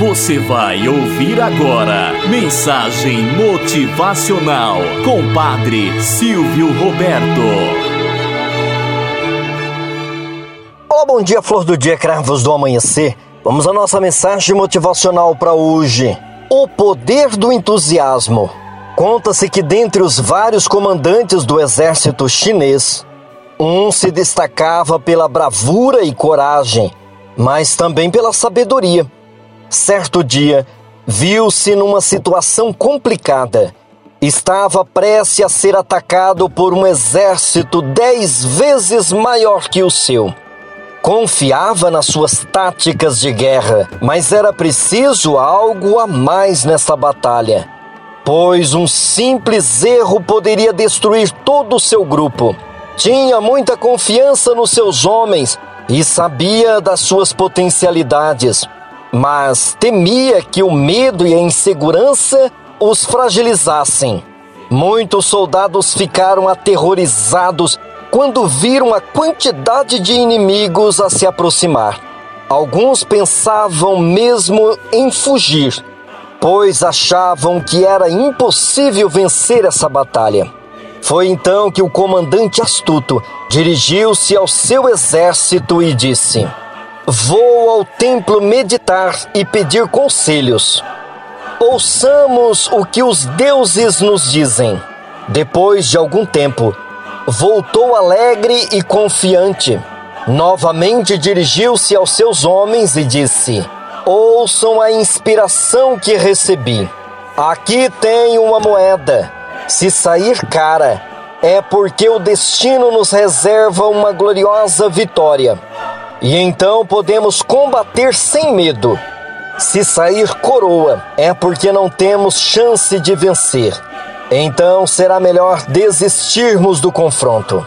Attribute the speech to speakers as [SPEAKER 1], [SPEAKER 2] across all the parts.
[SPEAKER 1] Você vai ouvir agora Mensagem Motivacional com Padre Silvio Roberto.
[SPEAKER 2] Olá, bom dia, flor do dia, cravos do amanhecer. Vamos à nossa mensagem motivacional para hoje. O poder do entusiasmo. Conta-se que dentre os vários comandantes do exército chinês, um se destacava pela bravura e coragem, mas também pela sabedoria. Certo dia, viu-se numa situação complicada. Estava prestes a ser atacado por um exército dez vezes maior que o seu. Confiava nas suas táticas de guerra, mas era preciso algo a mais nessa batalha, pois um simples erro poderia destruir todo o seu grupo. Tinha muita confiança nos seus homens e sabia das suas potencialidades mas temia que o medo e a insegurança os fragilizassem. Muitos soldados ficaram aterrorizados quando viram a quantidade de inimigos a se aproximar. Alguns pensavam mesmo em fugir, pois achavam que era impossível vencer essa batalha. Foi então que o comandante astuto dirigiu-se ao seu exército e disse: Vou ao templo meditar e pedir conselhos. Ouçamos o que os deuses nos dizem. Depois de algum tempo, voltou alegre e confiante. Novamente dirigiu-se aos seus homens e disse: Ouçam a inspiração que recebi. Aqui tem uma moeda. Se sair cara, é porque o destino nos reserva uma gloriosa vitória. E então podemos combater sem medo. Se sair coroa, é porque não temos chance de vencer. Então será melhor desistirmos do confronto.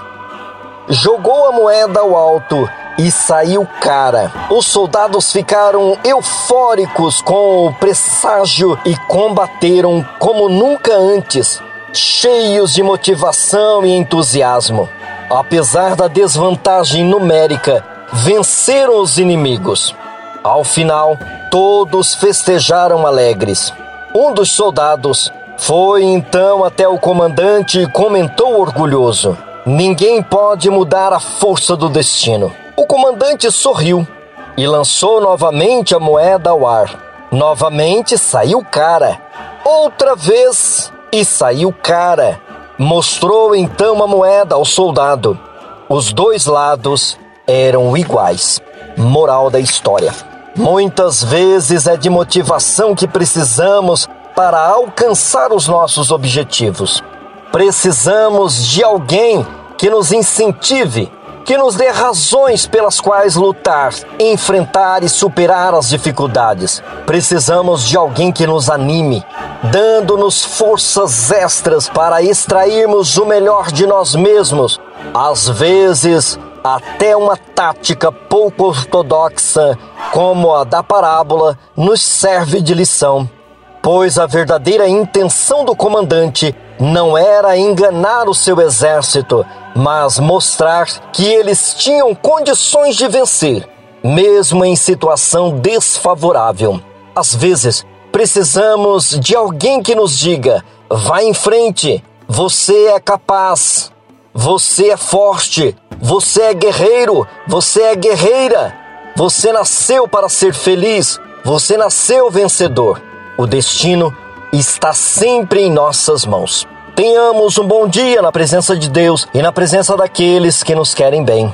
[SPEAKER 2] Jogou a moeda ao alto e saiu cara. Os soldados ficaram eufóricos com o presságio e combateram como nunca antes, cheios de motivação e entusiasmo. Apesar da desvantagem numérica, venceram os inimigos. Ao final, todos festejaram alegres. Um dos soldados foi então até o comandante e comentou orgulhoso: Ninguém pode mudar a força do destino. O comandante sorriu e lançou novamente a moeda ao ar. Novamente saiu cara. Outra vez e saiu cara. Mostrou então a moeda ao soldado. Os dois lados eram iguais. Moral da história: muitas vezes é de motivação que precisamos para alcançar os nossos objetivos. Precisamos de alguém que nos incentive, que nos dê razões pelas quais lutar, enfrentar e superar as dificuldades. Precisamos de alguém que nos anime, dando-nos forças extras para extrairmos o melhor de nós mesmos. Às vezes, até uma tática pouco ortodoxa, como a da parábola, nos serve de lição, pois a verdadeira intenção do comandante não era enganar o seu exército, mas mostrar que eles tinham condições de vencer, mesmo em situação desfavorável. Às vezes, precisamos de alguém que nos diga: vá em frente, você é capaz, você é forte, você é guerreiro, você é guerreira. Você nasceu para ser feliz, você nasceu vencedor. O destino está sempre em nossas mãos. Tenhamos um bom dia na presença de Deus e na presença daqueles que nos querem bem.